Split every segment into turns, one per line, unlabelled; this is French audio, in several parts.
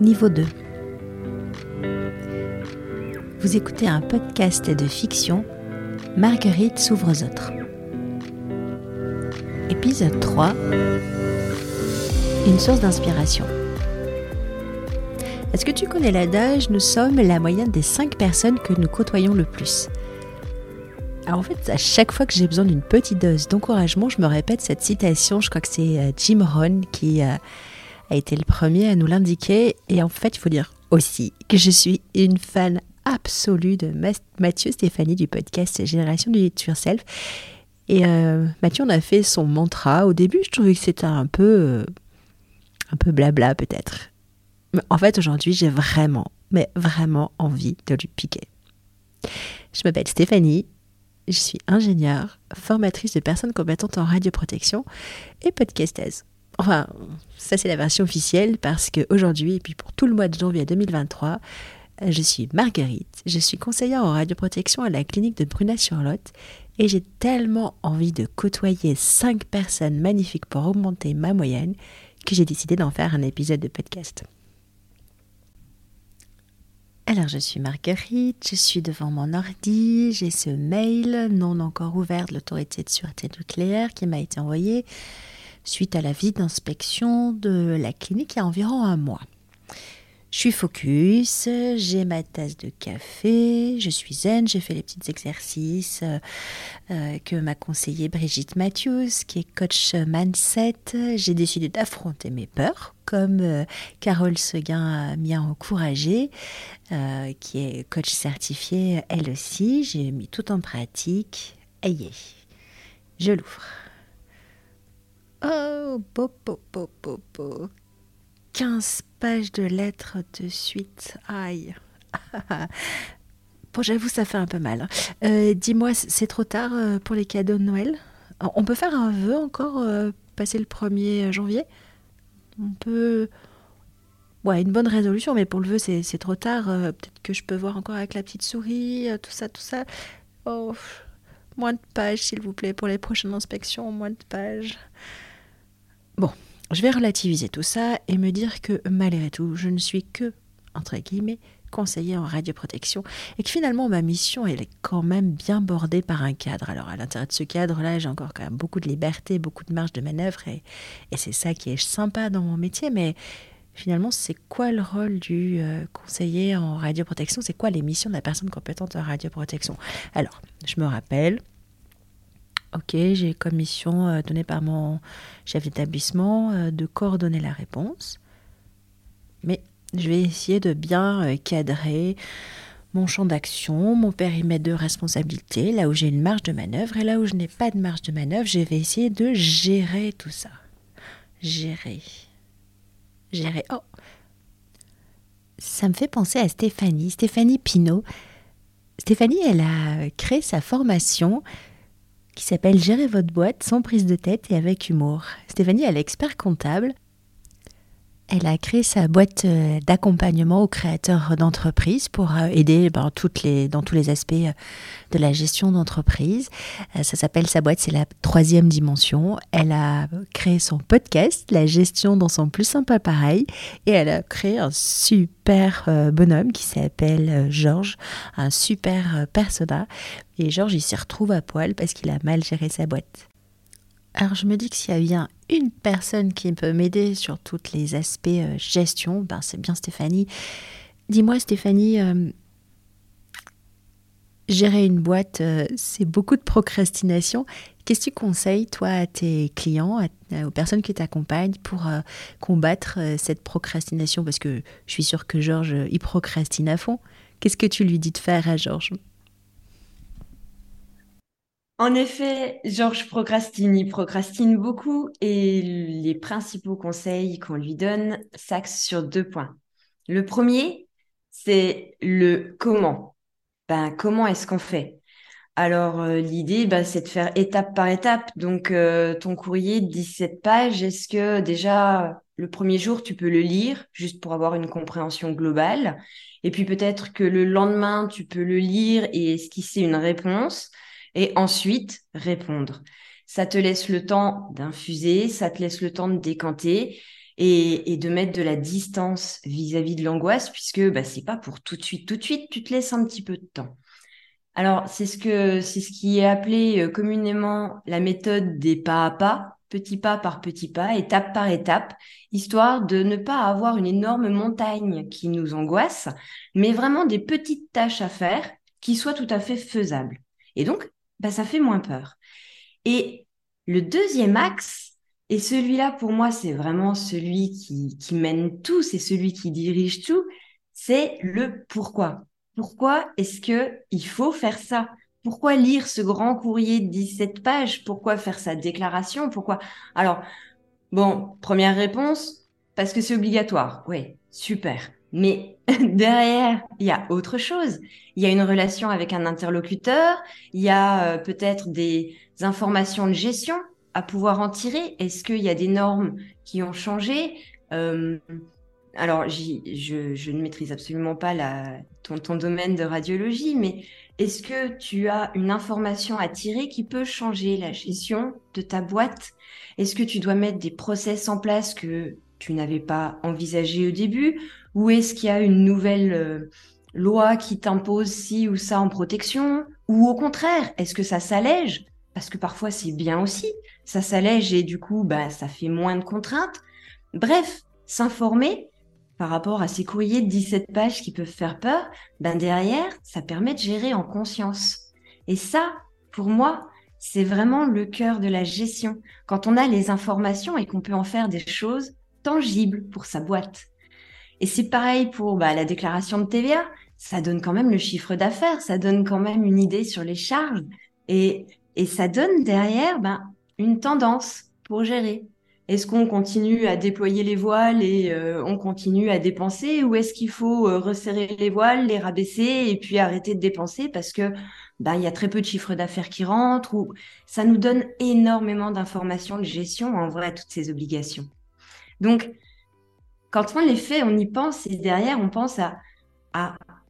Niveau 2. Vous écoutez un podcast de fiction Marguerite s'ouvre aux autres. Épisode 3. Une source d'inspiration. Est-ce que tu connais l'adage Nous sommes la moyenne des 5 personnes que nous côtoyons le plus? Alors en fait, à chaque fois que j'ai besoin d'une petite dose d'encouragement, je me répète cette citation. Je crois que c'est euh, Jim Rohn qui euh, a été le premier à nous l'indiquer. Et en fait, il faut dire aussi que je suis une fan absolue de Mathieu Stéphanie du podcast Génération du It Yourself. Et euh, Mathieu, on a fait son mantra. Au début, je trouvais que c'était un peu, un peu blabla peut-être. Mais en fait, aujourd'hui, j'ai vraiment, mais vraiment envie de lui piquer. Je m'appelle Stéphanie, je suis ingénieure, formatrice de personnes compétentes en radioprotection et podcasteuse. Enfin, ça c'est la version officielle parce qu'aujourd'hui, et puis pour tout le mois de janvier 2023, je suis Marguerite, je suis conseillère en radioprotection à la clinique de Bruna-sur-Lot et j'ai tellement envie de côtoyer cinq personnes magnifiques pour augmenter ma moyenne que j'ai décidé d'en faire un épisode de podcast. Alors, je suis Marguerite, je suis devant mon ordi, j'ai ce mail non encore ouvert de l'autorité de sûreté nucléaire qui m'a été envoyé suite à la visite d'inspection de la clinique il y a environ un mois. Je suis focus, j'ai ma tasse de café, je suis zen, j'ai fait les petits exercices euh, euh, que m'a conseillé Brigitte Matthews, qui est coach mindset. J'ai décidé d'affronter mes peurs, comme euh, Carole Seguin m'y a encouragé, qui est coach certifiée elle aussi. J'ai mis tout en pratique. Aïe, je l'ouvre. 15 pages de lettres de suite. Aïe. bon, j'avoue, ça fait un peu mal. Hein. Euh, dis-moi, c'est trop tard euh, pour les cadeaux de Noël? On peut faire un vœu encore, euh, passer le 1er janvier? On peut... Ouais, une bonne résolution, mais pour le vœu, c'est trop tard. Peut-être que je peux voir encore avec la petite souris, tout ça, tout ça. Oh, moins de pages, s'il vous plaît, pour les prochaines inspections, moins de pages. Je vais relativiser tout ça et me dire que malgré tout, je ne suis que, entre guillemets, conseiller en radioprotection et que finalement ma mission elle est quand même bien bordée par un cadre. Alors à l'intérieur de ce cadre-là, j'ai encore quand même beaucoup de liberté, beaucoup de marge de manœuvre et, c'est ça qui est sympa dans mon métier. Mais finalement, c'est quoi le rôle du euh, conseiller en radioprotection? C'est quoi les missions de la personne compétente en radioprotection? Alors, je me rappelle, Ok, j'ai comme mission euh, donnée par mon chef d'établissement euh, de coordonner la réponse. Mais je vais essayer de bien euh, cadrer mon champ d'action, mon périmètre de responsabilité, là où j'ai une marge de manœuvre et là où je n'ai pas de marge de manœuvre, je vais essayer de gérer tout ça. Gérer. Gérer. Oh Ça me fait penser à Stéphanie, Stéphanie Pinault. Stéphanie, elle a créé sa formation qui s'appelle Gérer votre boîte sans prise de tête et avec humour. Stéphanie, elle est expert comptable. Elle a créé sa boîte euh, d'accompagnement aux créateurs d'entreprises pour euh, aider ben, toutes les, dans tous les aspects euh, de la gestion d'entreprise. Ça s'appelle sa boîte, c'est la troisième dimension. Elle a créé son podcast, La gestion dans son plus simple appareil, et elle a créé un super bonhomme qui s'appelle Georges, un super persona. Et Georges, il s'y retrouve à poil parce qu'il a mal géré sa boîte. Alors je me dis que s'il y a bien une personne qui peut m'aider sur tous les aspects euh, gestion, ben c'est bien Stéphanie. Dis-moi Stéphanie, euh, gérer une boîte, euh, c'est beaucoup de procrastination. Qu'est-ce que tu conseilles, toi, à tes clients, aux personnes qui t'accompagnent pour combattre cette procrastination? Parce que je suis sûre que Georges, il procrastine à fond. Qu'est-ce que tu lui dis de faire à Georges?
En effet, Georges procrastine, il procrastine beaucoup et les principaux conseils qu'on lui donne s'axent sur deux points. Le premier, c'est le comment. Ben, comment est-ce qu'on fait? Alors, euh, l'idée, ben, c'est de faire étape par étape. Donc, euh, ton courrier de 17 pages, est-ce que déjà, le premier jour, tu peux le lire juste pour avoir une compréhension globale? Et puis peut-être que le lendemain, tu peux le lire et esquisser une réponse et ensuite répondre. Ça te laisse le temps d'infuser, ça te laisse le temps de décanter et, de mettre de la distance vis-à-vis de l'angoisse, puisque bah, c'est pas pour tout de suite, tout de suite, tu te laisses un petit peu de temps. Alors, c'est ce c'est ce qui est appelé euh, communément la méthode des pas à pas, petit pas par petit pas, étape par étape, histoire de ne pas avoir une énorme montagne qui nous angoisse, mais vraiment des petites tâches à faire qui soient tout à fait faisables. Et donc, bah, ça fait moins peur. Et le deuxième axe, et celui-là, pour moi, c'est vraiment celui qui, qui mène tout, c'est celui qui dirige tout, c'est le pourquoi. Pourquoi est-ce que il faut faire ça? Pourquoi lire ce grand courrier de 17 pages? Pourquoi faire sa déclaration? Pourquoi? Alors, bon, première réponse, parce que c'est obligatoire. Oui, super. Mais derrière, il y a autre chose. Il y a une relation avec un interlocuteur, il y a euh, peut-être des informations de gestion à pouvoir en tirer. Est-ce qu'il y a des normes qui ont changé? Euh, Alors, je, ne maîtrise absolument pas ton, ton domaine de radiologie, mais est-ce que tu as une information à tirer qui peut changer la gestion de ta boîte? Est-ce que tu dois mettre des process en place que tu n'avais pas envisagé au début? Ou est-ce qu'il y a une nouvelle euh, loi qui t'impose ci ou ça en protection? Ou au contraire, est-ce que ça s'allège? Parce que parfois c'est bien aussi ça s'allège et du coup, bah, ça fait moins de contraintes. Bref, s'informer par rapport à ces courriers de 17 pages qui peuvent faire peur, ben derrière, ça permet de gérer en conscience. Et ça, pour moi, c'est vraiment le cœur de la gestion. Quand on a les informations et qu'on peut en faire des choses tangibles pour sa boîte. Et c'est pareil pour bah, la déclaration de TVA. Ça donne quand même le chiffre d'affaires, ça donne quand même une idée sur les charges. Et, et ça donne derrière ben, une tendance pour gérer. Est-ce qu'on continue à déployer les voiles et euh, on continue à dépenser ou est-ce qu'il faut euh, resserrer les voiles, les rabaisser et puis arrêter de dépenser parce que bah, il y a très peu de chiffres d'affaires qui rentrent ou ça nous donne énormément d'informations de gestion en vrai toutes ces obligations. Donc quand on les fait, on y pense et derrière on pense à,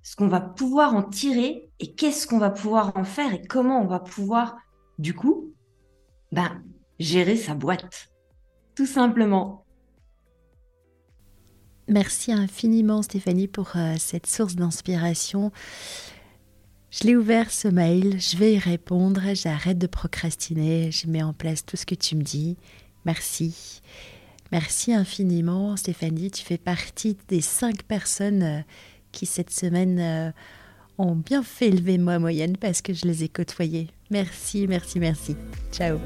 ce qu'on va pouvoir en tirer et qu'est-ce qu'on va pouvoir en faire et comment on va pouvoir du coup ben, gérer sa boîte, tout simplement.
Merci infiniment Stéphanie pour euh, cette source d'inspiration. Je l'ai ouvert ce mail, je vais y répondre, j'arrête de procrastiner, je mets en place tout ce que tu me dis. Merci. Merci infiniment Stéphanie, tu fais partie des cinq personnes euh, qui cette semaine euh, ont bien fait élever ma moyenne parce que je les ai côtoyées. Merci, merci, merci. Ciao.